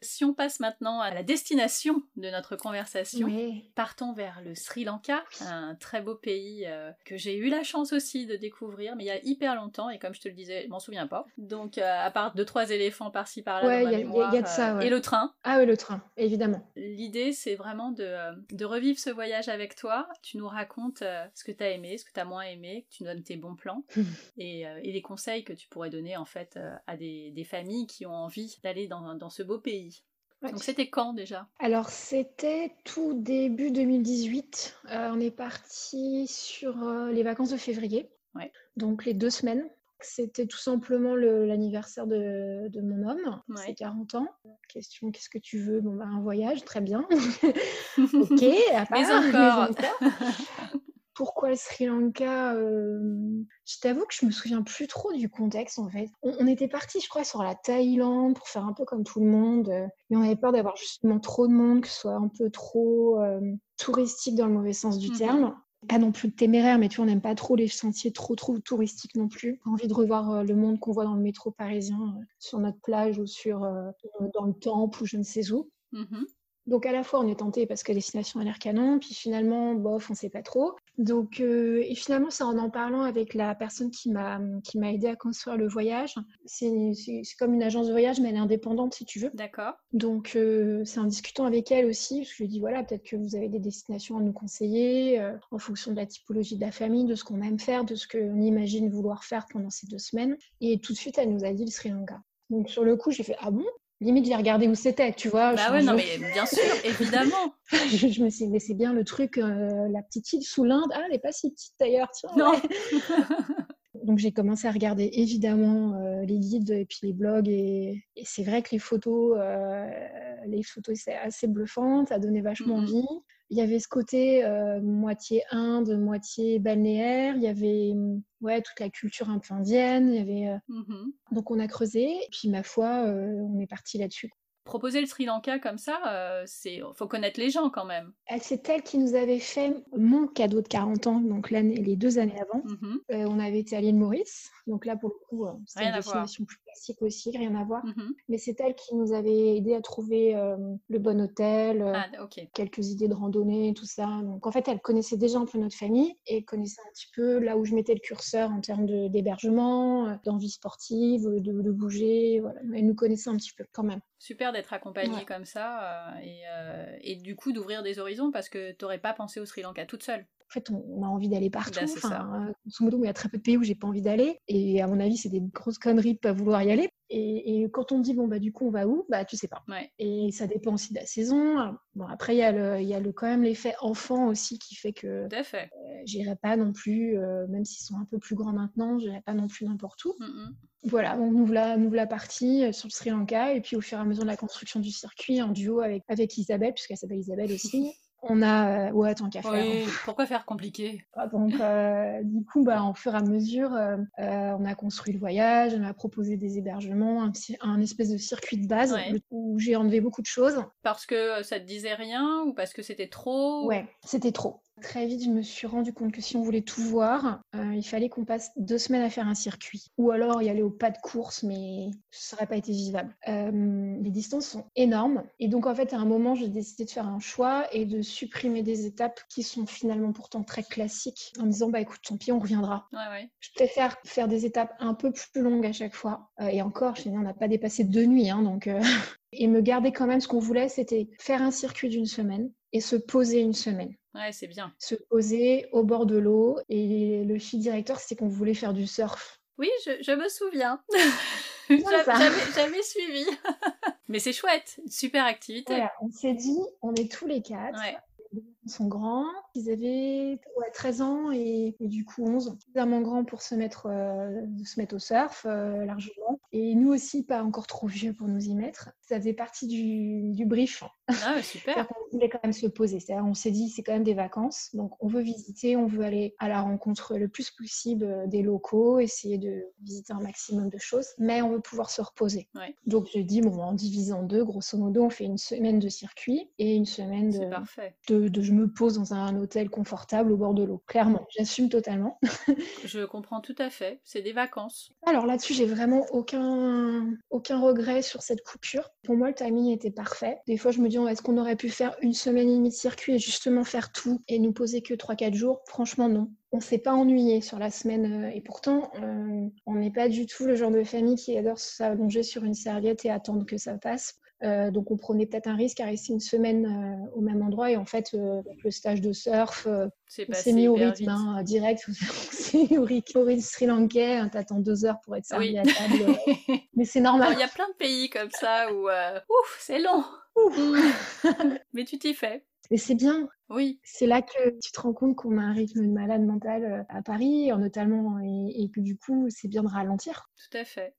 Si on passe maintenant à la destination de notre conversation, partons vers le Sri Lanka, un très beau pays euh, que j'ai eu la chance aussi de découvrir, mais il y a hyper longtemps, et comme je te le disais, je m'en souviens pas. Donc, euh, à part deux, trois éléphants par-ci par-là, il y, a de ça. Euh, et le train. Ah oui, le train, évidemment. L'idée, c'est vraiment de, de, revivre ce voyage avec toi. Tu nous racontes ce que tu as aimé, ce que tu as moins aimé, que tu nous donnes tes bons plans, et, et, les conseils que tu pourrais donner en fait à des, des familles qui ont envie d'aller dans, dans ce beau pays. Donc c'était quand déjà? Alors c'était tout début 2018. Euh, on est parti sur euh, les vacances de février. Donc les deux semaines. C'était tout simplement l'anniversaire de, de, mon homme, c'est 40 ans. Question, qu'est-ce que tu veux? Bon, bah, un voyage, très bien. ok, à part, mais encore. pourquoi le Sri Lanka euh, Je t'avoue que je me souviens plus trop du contexte en fait. On, était parti, je crois, sur la Thaïlande pour faire un peu comme tout le monde, euh, mais on avait peur d'avoir justement trop de monde, que ce soit un peu trop euh, touristique dans le mauvais sens du mmh terme. Pas non plus téméraire, mais tu vois, on n'aime pas trop les sentiers trop trop touristiques non plus. Envie de revoir le monde qu'on voit dans le métro parisien, sur notre plage ou sur dans le temple ou je ne sais où. Mmh donc à la fois on est tenté parce que la destination a l'air canon, puis finalement bof on sait pas trop. Donc euh, et finalement c'est en en parlant avec la personne qui m'a qui m'a aidé à construire le voyage. C'est comme une agence de voyage mais elle est indépendante si tu veux. D'accord. Donc euh, c'est en discutant avec elle aussi je lui ai dit voilà peut-être que vous avez des destinations à nous conseiller euh, en fonction de la typologie de la famille, de ce qu'on aime faire, de ce qu'on imagine vouloir faire pendant ces deux semaines. Et tout de suite elle nous a dit le Sri Lanka. Donc sur le coup, j'ai fait ah bon? Limite j'ai regardé où c'était, tu vois. Bah ouais, non mais bien sûr, évidemment. je, me suis dit, mais c'est bien le truc, euh, la petite île sous l'Inde. Ah, elle n'est pas si petite d'ailleurs, tiens. Non. Donc j'ai commencé à regarder évidemment euh, les guides et puis les blogs et, c'est vrai que les photos, euh, les photos c'est assez bluffant, ça donnait vachement envie. Il y avait ce côté moitié Inde, moitié balnéaire. Il y avait ouais, toute la culture un peu indienne. Il y avait, mmh Donc on a creusé. Et puis ma foi, on est parti là-dessus proposer le Sri Lanka comme ça, euh, c'est faut connaître les gens quand même. C'est elle qui nous avait fait mon cadeau de 40 ans, donc les deux années avant. Euh, on avait été à l'île Maurice, donc là pour le coup, euh, c'est une destination plus classique aussi, rien à voir. Mhm. Mais c'est elle qui nous avait aidé à trouver le bon hôtel, ah, quelques idées de randonnée, tout ça. Donc en fait, elle connaissait déjà un peu notre famille et connaissait un petit peu là où je mettais le curseur en termes d'hébergement, d'envie sportive, de, de bouger. Voilà. Elle nous connaissait un petit peu quand même super d'être accompagnée comme ça euh, euh, et, du coup d'ouvrir des horizons parce que tu n'aurais pas pensé au Sri Lanka toute seule. En fait, on, a envie d'aller partout. Bah, enfin, euh, il y a très peu de pays où j'ai pas envie d'aller. Et à mon avis, c'est des grosses conneries de pas vouloir y aller. Et, quand on dit, bon, bah, du coup, on va où? Bah, tu sais pas. Et ça dépend aussi de la saison. Bon, après, il y a, le, y a le, quand même l'effet enfant aussi qui fait que fait. j'irai pas non plus, même s'ils sont un peu plus grands maintenant, j'irai pas non plus n'importe où. Voilà, on ouvre la, on la partie euh, sur le Sri Lanka et puis au fur et à mesure de la construction du circuit en duo avec, avec Isabelle, puisqu'elle s'appelle Isabelle aussi. On a, euh, ouais, tant qu'à faire. pourquoi faire compliqué? Ah, Donc, euh, du coup, bah, au fur et à mesure, on a construit le voyage, on a proposé des hébergements, un, un espèce de circuit de base où j'ai enlevé beaucoup de choses. Parce que ça te disait rien ou parce que c'était trop? Ouais, c'était trop. Très vite, je me suis rendu compte que si on voulait tout voir, euh, il fallait qu'on passe deux semaines à faire un circuit. Ou alors y aller au pas de course, mais ça n'aurait pas été vivable. Euh, les distances sont énormes. Et donc, en fait, à un moment, j'ai décidé de faire un choix et de supprimer des étapes qui sont finalement pourtant très classiques en me disant, bah écoute, tant pis, on reviendra. Je préfère faire des étapes un peu plus longues à chaque fois. Euh, et encore, je on n'a pas dépassé deux nuits, hein, donc. et me garder quand même ce qu'on voulait, c'était faire un circuit d'une semaine et se poser une semaine. Ouais, c'est bien. Se poser au bord de l'eau. Et le fil directeur, c'est qu'on voulait faire du surf. Oui, je, me souviens. J'avais suivi. Mais c'est chouette, super activité. on s'est dit, on est tous les quatre. Sont grands, ils avaient 13 ans et, du coup 11, suffisamment grands pour se mettre, euh, se mettre au surf euh, largement. Et nous aussi, pas encore trop vieux pour nous y mettre. Ça faisait partie du, du brief. Ah, super. on voulait quand même se poser. C'est-à-dire, on s'est dit, c'est quand même des vacances, donc on veut visiter, on veut aller à la rencontre le plus possible euh, des locaux, essayer de visiter un maximum de choses, mais on veut pouvoir se reposer. Donc j'ai dit, bon, en divisant deux, grosso modo, on fait une semaine de circuit et une semaine de, de, de, me pose dans un hôtel confortable au bord de l'eau. Clairement, j'assume totalement. je comprends tout à fait. C'est des vacances. Alors là-dessus, j'ai vraiment aucun aucun, regret sur cette coupure. Pour moi, le timing était parfait. Des fois, je me dis, est-ce qu'on aurait pu faire une semaine et demie de circuit et justement faire tout et nous poser que 3-4 jours? Franchement, non on s'est pas ennuyé sur la semaine euh, et pourtant euh, on n'est pas du tout le genre de famille qui adore s'allonger sur une serviette et attendre que ça passe. Euh, donc on prenait peut-être un risque à rester une semaine au même endroit. Et en fait avec le stage de surf on s'est mis au rythme hein, direct. C'est au rythme. Sri Lankais hein, t'attends deux heures pour être servi à table. Mais c'est normal. Il y a plein de pays comme ça où ouf c'est long. Mais tu t'y fais. Et c'est bien. Oui. C'est là que tu te rends compte qu'on a un rythme de malade mental euh, à Paris, notamment, et, que du coup, c'est bien de ralentir. Tout à fait.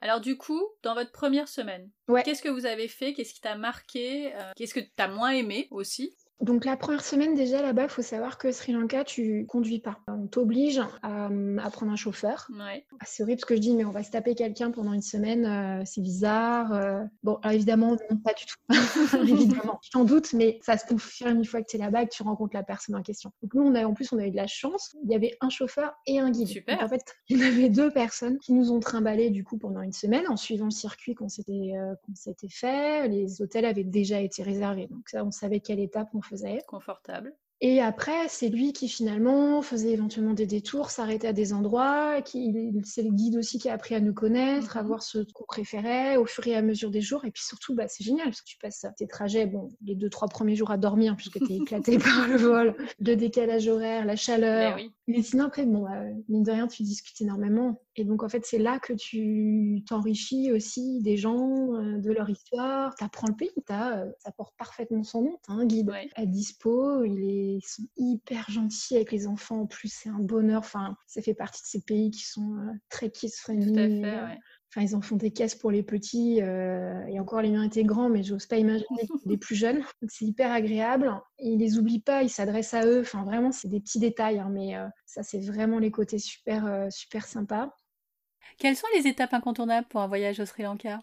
Alors du coup, dans votre première semaine, qu'est-ce que vous avez fait? Qu'est-ce qui t'a marqué? Euh, Qu'est-ce que tu as moins aimé aussi? Donc la première semaine déjà là-bas, il faut savoir que Sri Lanka, tu conduis pas. On t'oblige à, prendre un chauffeur. Ouais. Ah, c'est horrible ce que je dis, mais on va se taper quelqu'un pendant une semaine, euh, c'est bizarre. Euh. Bon, alors évidemment, non, pas du tout. évidemment, je t'en doute, mais ça se confirme une fois que tu es là-bas et que tu rencontres la personne en question. Donc nous, on a, en plus, on a eu de la chance. Il y avait un chauffeur et un guide. Super. en fait, il y avait deux personnes qui nous ont trimballé du coup pendant une semaine en suivant le circuit qu'on s'était euh, s'était fait. Les hôtels avaient déjà été réservés, donc ça, on savait quelle étape on faisait. Confortable. Et après, c'est lui qui finalement faisait éventuellement des détours, s'arrêtait à des endroits. Qui, c'est le guide aussi qui a appris à nous connaître, à mhm. voir ce qu'on préférait au fur et à mesure des jours. Et puis surtout, bah, c'est génial parce que tu passes tes trajets, bon, les deux, trois premiers jours à dormir puisque tu es éclaté par le vol, le décalage horaire, la chaleur. Oui. Mais sinon, après, bon, bah, mine de rien, tu discutes énormément. Et donc, en fait, c'est là que tu t'enrichis aussi des gens, euh, de leur histoire. Tu apprends le pays. As, euh, ça porte parfaitement son nom. Tu un guide à dispo. Il est, ils sont hyper gentils avec les enfants. En plus, c'est un bonheur. Enfin, ça fait partie de ces pays qui sont euh, très kids-friendly. Tout à fait, ouais. Enfin, ils en font des caisses pour les petits. et encore, les miens étaient grands, mais j'ose pas imaginer les plus jeunes. c'est hyper agréable. Ils les oublient pas, ils s'adressent à eux. Enfin, vraiment, c'est des petits détails. Hein, mais ça, c'est vraiment les côtés super, super sympas. Quelles sont les étapes incontournables pour un voyage au Sri Lanka?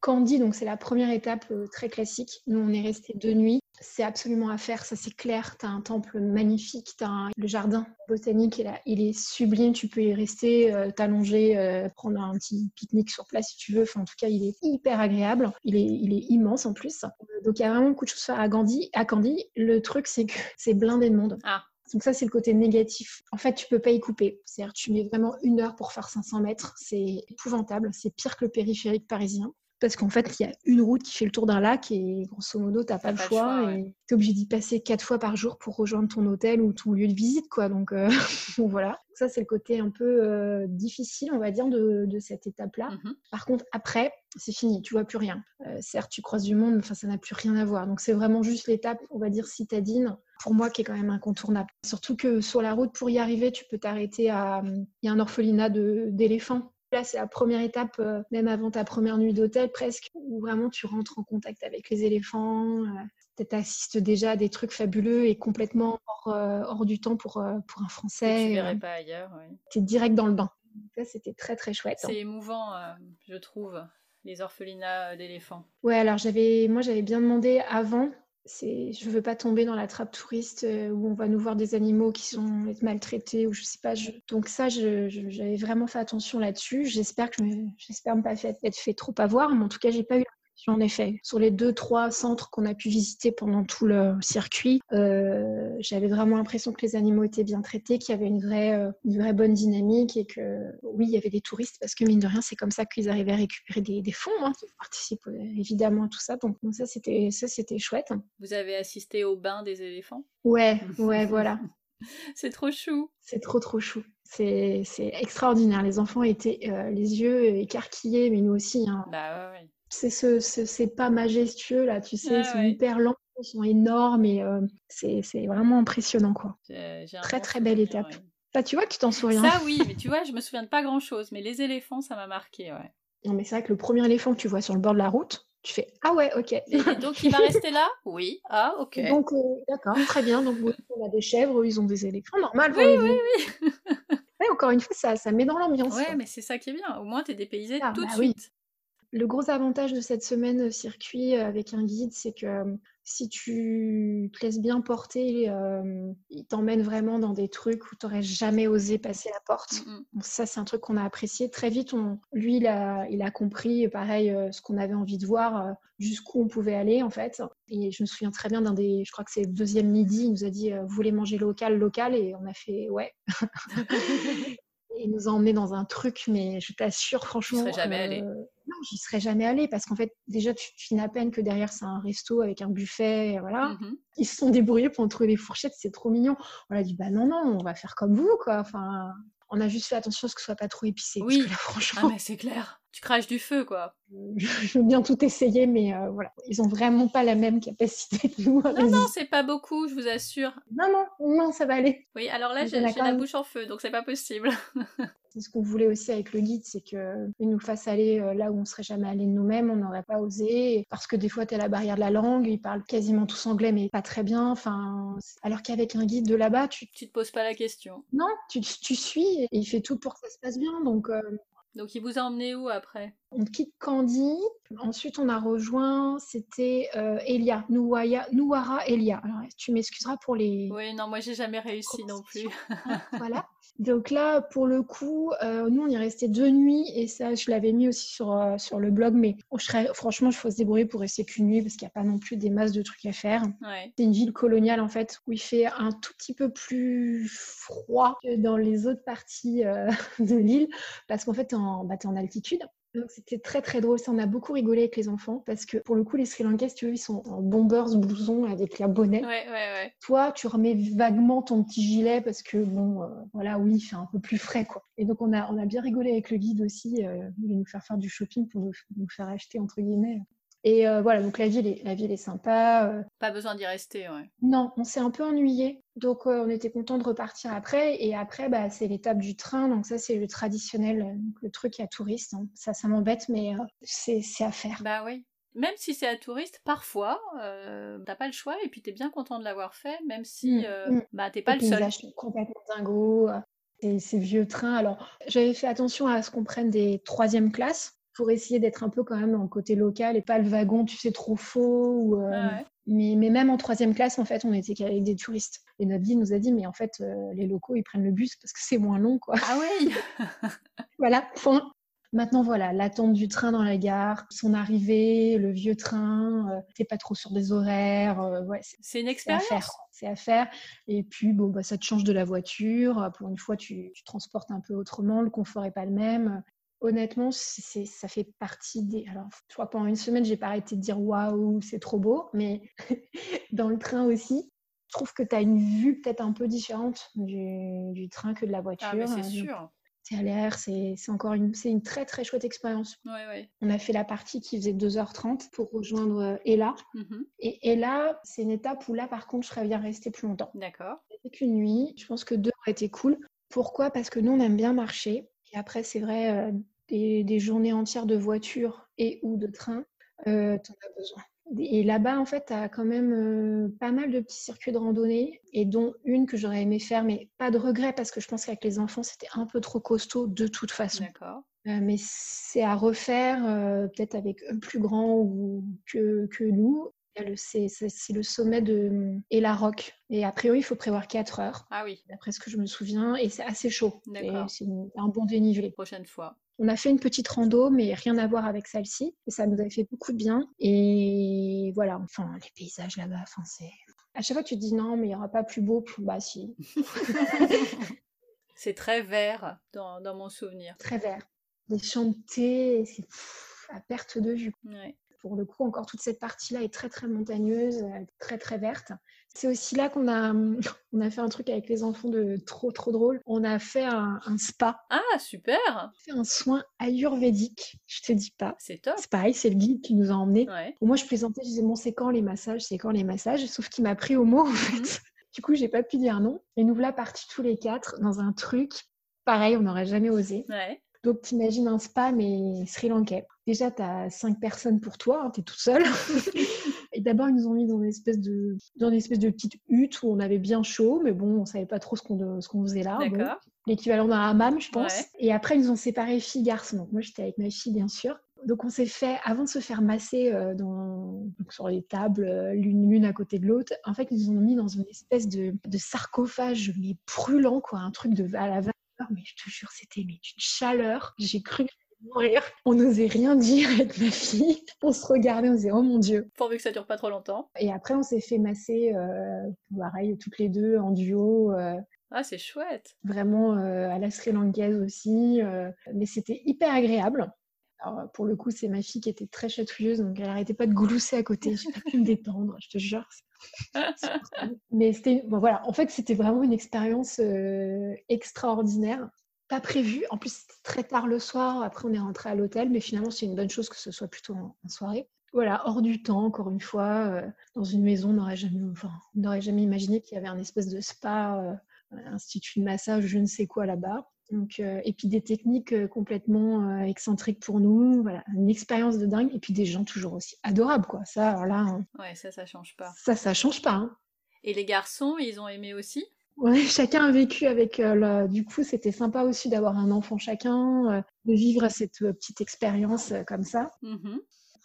Candy, donc c'est la première étape euh, très classique. Nous, on est resté deux nuits. C'est absolument à faire, ça c'est clair. Tu as un temple magnifique, as le jardin botanique, là, il est sublime. Tu peux y rester, euh, t'allonger, euh, prendre un petit pique-nique sur place si tu veux. Enfin, en tout cas, il est hyper agréable. Il est, il est immense en plus. donc il y a vraiment beaucoup de choses à faire à Gandhi. À Candy, le truc c'est que c'est blindé de monde. Ah. Donc ça, c'est le côté négatif. En fait, tu peux pas y couper. C'est-à-dire, tu mets vraiment une heure pour faire 500 mètres. C'est épouvantable. C'est pire que le périphérique parisien. Parce qu'en fait, il y a une route qui fait le tour d'un lac et grosso modo, tu n'as pas, le choix. et tu es obligé d'y passer quatre fois par jour pour rejoindre ton hôtel ou ton lieu de visite. quoi. Donc, euh, voilà. Ça, c'est le côté un peu euh, difficile, on va dire, de, cette étape-là. Mmh par contre, après, c'est fini, tu vois plus rien. Euh, certes, tu croises du monde, mais ça n'a plus rien à voir. Donc, c'est vraiment juste l'étape, on va dire, citadine, pour moi, qui est quand même incontournable. Surtout que sur la route, pour y arriver, tu peux t'arrêter à. Il y a un orphelinat d'éléphants Là, c'est la première étape, euh, même avant ta première nuit d'hôtel presque, où vraiment tu rentres en contact avec les éléphants. Euh, tu assistes déjà à des trucs fabuleux et complètement hors, euh, du temps pour, pour un Français. tu verrais pas ailleurs, oui. Tu es direct dans le bain. Ça, c'était très très chouette. Hein. C'est émouvant, je trouve, les orphelinats d'éléphants. Ouais, alors j'avais, moi j'avais bien demandé avant c'est je veux pas tomber dans la trappe touriste euh, où on va nous voir des animaux qui sont maltraités ou je sais pas donc ça j'avais vraiment fait attention là-dessus. J'espère que j'espère ne pas être fait trop avoir mais en tout cas j'ai pas eu en effet. Sur les deux, trois centres qu'on a pu visiter pendant tout le circuit, euh, j'avais vraiment l'impression que les animaux étaient bien traités, qu'il y avait une vraie, euh, une vraie bonne dynamique et que oui, il y avait des touristes parce que mine de rien, c'est comme ça qu'ils arrivaient à récupérer des, fonds hein, qui participent euh, évidemment à tout ça. Donc, ça, c'était, ça, c'était chouette. Vous avez assisté au bain des éléphants? Ouais, ouais, voilà. C'est trop chou. C'est trop, trop chou. C'est, extraordinaire. Les enfants étaient les yeux écarquillés, mais nous aussi. Hein. Bah ouais, ouais c'est ce, c'est pas majestueux là, tu sais, ils sont hyper lents, ils sont énormes et euh, c'est vraiment impressionnant quoi. très très belle étape. Bah, tu vois que tu t'en souviens. Ça oui, mais tu vois, je me souviens de pas grand chose, mais les éléphants, ça m'a marqué, ouais. Non mais c'est vrai que le premier éléphant que tu vois sur le bord de la route, tu fais ah ouais ok. donc il va rester là? Oui. Ah ok. Donc euh, d'accord, très bien. Donc on a des chèvres, ils ont des éléphants, normal. Oui oui oui. encore une fois, ça, ça met dans l'ambiance. Ouais, mais c'est ça qui est bien. Au moins, tu es dépaysé ah, tout de bah suite. Le gros avantage de cette semaine circuit avec un guide, c'est que si tu te laisses bien porter, euh, il t'emmène vraiment dans des trucs où tu n'aurais jamais osé passer la porte. Mm, mm. ça, c'est un truc qu'on a apprécié. Très vite, on, lui, il a, il a compris, pareil, euh, ce qu'on avait envie de voir, euh, jusqu'où on pouvait aller, en fait. Et je me souviens très bien d'un des, je crois que c'est le deuxième midi, il nous a dit, vous voulez manger local, local? Et on a fait, ouais. il nous a emmenés dans un truc, mais je t'assure, franchement. Je serais jamais allé. Non, j'y serais jamais allé parce qu'en fait, déjà, tu, finis à peine que derrière, c'est un resto avec un buffet. Voilà. Mmh Ils se sont débrouillés pour trouver les fourchettes, c'est trop mignon. On a dit, bah non, non, on va faire comme vous, quoi. Enfin, on a juste fait attention à ce que ce soit pas trop épicé. Oui, ah, franchement. mais c'est clair. Tu craches du feu, quoi. Je veux bien tout essayer, mais euh, voilà. Ils ont vraiment pas la même capacité que nous. Non, non, c'est pas beaucoup, je vous assure. Non, non, non, ça va aller. Oui, alors là, j'ai la bouche en feu, donc c'est pas possible. c'est ce qu'on voulait aussi avec le guide, c'est qu'il nous fasse aller euh, là où on serait jamais allé nous-mêmes, on n'aurait pas osé. Parce que des fois, tu la barrière de la langue, ils parlent quasiment tous anglais, mais pas très bien. Enfin, alors qu'avec un guide de là-bas, tu... Tu te poses pas la question. Non, tu, tu suis et il fait tout pour que ça se passe bien. Donc, euh, donc il vous a emmené où après? On quitte Candy. Ensuite, on a rejoint, c'était euh, Elia, Nouaya, Nouara Elia. Alors, tu m'excuseras pour les. Oui, non, moi j'ai jamais réussi non plus. voilà. Donc là, pour le coup, euh, nous on y est resté deux nuits et ça, je l'avais mis aussi sur, euh, sur le blog, mais franchement, il faut se débrouiller pour rester qu'une nuit parce qu'il n'y a pas non plus des masses de trucs à faire. C'est une ville coloniale en fait où il fait un tout petit peu plus froid que dans les autres parties de l'île parce qu'en fait, tu es, bah, en altitude. Donc c'était très très drôle, ça on a beaucoup rigolé avec les enfants parce que pour le coup les Sri Lankais, tu veux, ils sont en bombers, blousons avec la bonnet. Ouais, ouais, ouais. Toi, tu remets vaguement ton petit gilet parce que bon, euh, voilà, oui, il fait un peu plus frais quoi. Et donc on a, on a bien rigolé avec le guide aussi, euh, il voulait nous faire faire du shopping pour nous, faire acheter entre guillemets et euh, voilà, donc la ville est, la ville est sympa. Euh. Pas besoin d'y rester, ouais. Non, on s'est un peu ennuyé. Donc euh, on était content de repartir après. Et après, bah, c'est l'étape du train. Donc ça, c'est le traditionnel, le truc à touristes. Hein. Ça, ça m'embête, mais c'est à faire. Bah oui. Même si c'est à touriste, parfois, t'as pas le choix et puis t'es bien content de l'avoir fait, même si mmh, mmh. bah, t'es pas le seul. complètement dingo. Ces vieux trains. Alors, j'avais fait attention à ce qu'on prenne des troisième classes pour essayer d'être un peu quand même le côté local et pas le wagon, tu sais, trop faux. Ou, euh, mais, mais, même en troisième classe, en fait, on était qu'avec des touristes. Et notre guide nous a dit, mais en fait, euh, les locaux, ils prennent le bus parce que c'est moins long, quoi. Ah oui Voilà, Maintenant, voilà, l'attente du train dans la gare, son arrivée, le vieux train, euh, t'es pas trop sur des horaires. ouais, c'est une expérience. C'est à faire. Et puis, bon, bah, ça te change de la voiture. Pour une fois, tu, tu transportes un peu autrement. Le confort est pas le même honnêtement, ça fait partie des. Alors, je crois pendant une semaine, j'ai pas arrêté de dire waouh, c'est trop beau, mais dans le train aussi, je trouve que tu as une vue peut-être un peu différente du, train que de la voiture. Ah, c'est sûr. C'est à l'air, c'est, encore une, c'est une très très chouette expérience. On a fait la partie qui faisait 2h30 pour rejoindre euh, Ella. Mmh Et Ella, c'est une étape où là, par contre, je serais bien rester plus longtemps. D'accord. C'était qu'une nuit. Je pense que deux auraient été cool. Pourquoi? Parce que nous, on aime bien marcher. Et après, c'est vrai, euh, des, journées entières de voiture et ou de train, euh, tu en as besoin. Et là-bas, en fait, tu as quand même euh, pas mal de petits circuits de randonnée, et dont une que j'aurais aimé faire, mais pas de regret, parce que je pense qu'avec les enfants, c'était un peu trop costaud de toute façon. D'accord. Euh, mais c'est à refaire, peut-être avec un plus grand ou que, que nous. C'est le sommet de la Rock. Et a priori, il faut prévoir 4 heures. Ah oui. D'après ce que je me souviens. Et c'est assez chaud. C'est un bon dénivelé. Prochaine fois. On a fait une petite rando, mais rien à voir avec celle-ci. Et ça nous avait fait beaucoup de bien. Et voilà, enfin, les paysages là-bas, enfin, c'est. À chaque fois, tu te dis non, mais il n'y aura pas plus beau. Plus... Bah, si. c'est très vert dans, mon souvenir. Très vert. Des champs de thé, c'est à perte de vue. Ouais pour le coup, encore toute cette partie-là est très très montagneuse, euh, très très verte. C'est aussi là qu'on a, on a fait un truc avec les enfants de trop trop drôle. On a fait un, spa. Ah super On a fait un soin ayurvédique, je te dis pas. C'est top. C'est pareil, c'est le guide qui nous a emmenés. Moi je plaisantais, je disais bon c'est quand les massages, c'est quand les massages, sauf qu'il m'a pris au mot en mhm. fait. Du coup j'ai pas pu dire non. Et nous voilà partis tous les quatre dans un truc pareil, on n'aurait jamais osé. Ouais. Donc, t'imagines un spa, mais Sri Lankais. Déjà, tu as cinq personnes pour toi, hein, tu es tout seul. et d'abord, ils nous ont mis dans une espèce de, dans une espèce de petite hutte où on avait bien chaud, mais bon, on savait pas trop ce qu'on, ce qu'on faisait là. D'accord. L'équivalent d'un hammam, je pense. Et après, ils nous ont séparés filles-garçons. Moi, j'étais avec ma fille, bien sûr. donc on s'est fait, avant de se faire masser dans, sur les tables, l'une l'une à côté de l'autre, en fait, ils nous ont mis dans une espèce de, de sarcophage, mais brûlant, quoi, un truc de, à la vapeur. Mais je te jure, c'était une chaleur. J'ai cru mourir. On n'osait rien dire avec ma fille. On se regardait, on disait oh mon dieu. Pourvu que ça dure pas trop longtemps. Et après, on s'est fait masser, pareil, toutes les deux en duo. Ah, c'est chouette. Vraiment euh, à la Sri Lankaise aussi. Euh, mais c'était hyper agréable. Alors, pour le coup, c'est ma fille qui était très chatouilleuse, donc elle n'arrêtait pas de glousser à côté. J'ai pas pu me détendre, je te jure. mais c'était, bon, voilà, en fait, c'était vraiment une expérience euh, extraordinaire. Pas prévue. En plus, c'était très tard le soir. Après, on est rentré à l'hôtel, mais finalement, c'est une bonne chose que ce soit plutôt en, soirée voilà, hors du temps, encore une fois, dans une maison, on n'aurait jamais, enfin, jamais imaginé qu'il y avait un espèce de spa institut de massage, je ne sais quoi là-bas. Donc, euh, et puis des techniques euh, complètement euh, excentriques pour nous, voilà, une expérience de dingue, et puis des gens toujours aussi adorables, quoi. Ça, alors là. Hein. ouais, ça, ça change pas. Ça, ça change pas. Hein. Et les garçons, ils ont aimé aussi? Ouais, chacun a vécu avec. du coup, c'était sympa aussi d'avoir un enfant chacun, de vivre cette petite expérience comme ça. Mmh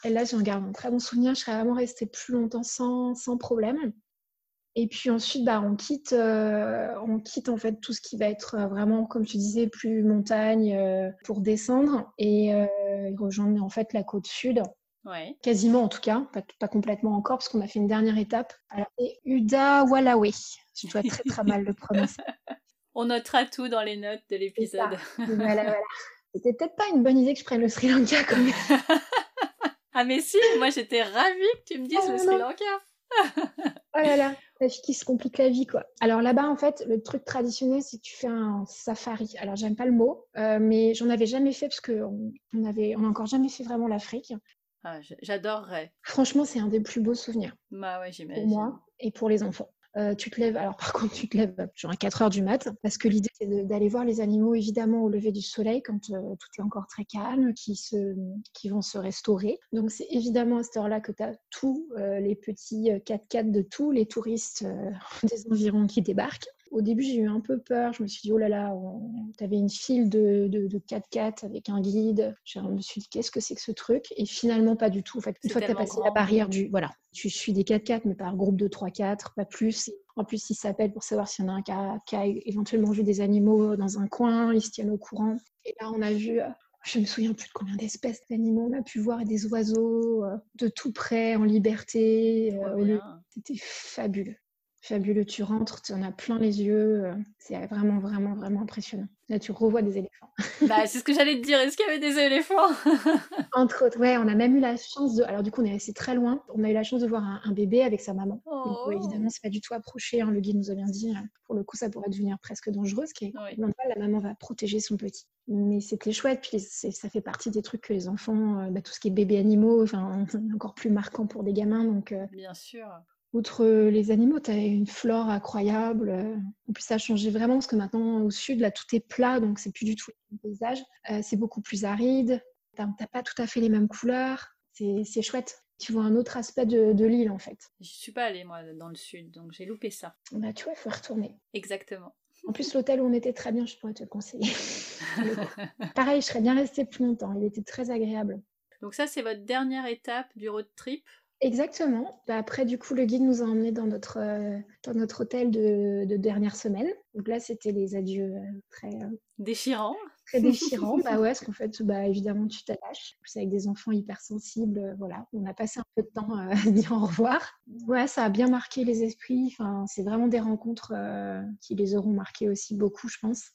et là, j'en garde un très bon souvenir. Je serais vraiment restée plus longtemps sans, sans problème. Et puis ensuite, bah, on, quitte, euh, on quitte en fait tout ce qui va être euh, vraiment, comme tu disais, plus montagne euh, pour descendre et rejoindre en fait la côte sud. Ouais. Quasiment en tout cas, pas, complètement encore, parce qu'on a fait une dernière étape. Alors, c'est Uda Walawe. Je dois très très mal le prononcer. On notera tout dans les notes de l'épisode. Voilà, voilà. C'était peut-être pas une bonne idée que je prenne le Sri Lanka comme ah mais si, moi j'étais ravie que tu me dises oh le Sri Lanka. oh là là la fille qui se complique la vie, quoi. Alors là-bas, en fait, le truc traditionnel, c'est que tu fais un safari. Alors, j'aime pas le mot, euh, mais j'en avais jamais fait parce qu'on on avait, on a encore jamais fait vraiment l'Afrique. Ah, j'adorerais. Franchement, c'est un des plus beaux souvenirs. Bah ouais, j'imagine. Pour moi et pour les enfants. Euh, tu te lèves, alors par contre, tu te lèves genre à 4 heures du mat, parce que l'idée, c'est d'aller voir les animaux, évidemment, au lever du soleil, quand euh, tout est encore très calme, qui, se, qui vont se restaurer. Donc, c'est évidemment à cette heure-là que tu as tous euh, les petits 4x4 de tous les touristes des environs qui débarquent. Au début, j'ai eu un peu peur. Je me suis dit, oh là là, tu avais une file de, de, 4x4 avec un guide. Je me suis dit, qu'est-ce que c'est que ce truc? Et finalement, pas du tout. En fait, une fois que tu as passé la barrière du. Voilà, tu suis des 4x4, mais par groupe de 3-4, pas plus. En plus, ils s'appellent pour savoir s'il y en a un qui a, éventuellement vu des animaux dans un coin. Ils se tiennent au courant. Et là, on a vu euh, je me souviens plus de combien d'espèces d'animaux on a pu voir, des oiseaux euh, de tout près, en liberté. Euh, c'était fabuleux fabuleux. Tu rentres, tu en as plein les yeux. Euh, c'est vraiment, vraiment, vraiment impressionnant. Là, tu revois des éléphants. bah, c'est ce que j'allais te dire. Est-ce qu'il y avait des éléphants? Entre autres, ouais, on a même eu la chance de. Alors, du coup, on est resté très loin. On a eu la chance de voir un, bébé avec sa maman. Donc, oh. évidemment, c'est pas du tout approché. Hein. Le guide nous a bien dit. Hein. Pour le coup, ça pourrait devenir presque dangereux. Ce qui est La maman va protéger son petit. Mais c'était chouette. Puis, ça fait partie des trucs que les enfants, euh, bah, tout ce qui est bébé animaux, enfin, encore plus marquant pour des gamins. Donc, euh, bien sûr. Outre les animaux, tu as une flore incroyable. En plus, ça a changé vraiment parce que maintenant, au sud, là, tout est plat, donc c'est plus du tout le paysage. Euh, c'est beaucoup plus aride. Tu n'as pas tout à fait les mêmes couleurs. C'est chouette. Tu vois un autre aspect de, l'île, en fait. Je suis pas allée, moi, dans le sud, donc j'ai loupé ça. Bah, tu vois, il faut retourner. Exactement. En plus, l'hôtel où on était très bien, je pourrais te le conseiller. Pareil, je serais bien restée plus longtemps. Il était très agréable. Donc ça, c'est votre dernière étape du road trip? Exactement. Bah, après, du coup, le guide nous a emmenés dans notre, euh, dans notre hôtel de, dernière semaine. Donc là, c'était les adieux euh, très... Euh, déchirants. Très déchirants. bah ouais, parce qu'en fait, bah, évidemment, tu t'attaches. Plus avec des enfants hypersensibles, voilà. On a passé un peu de temps à dire au revoir. Ouais, ça a bien marqué les esprits. Enfin, c'est vraiment des rencontres qui les auront marqués aussi beaucoup, je pense.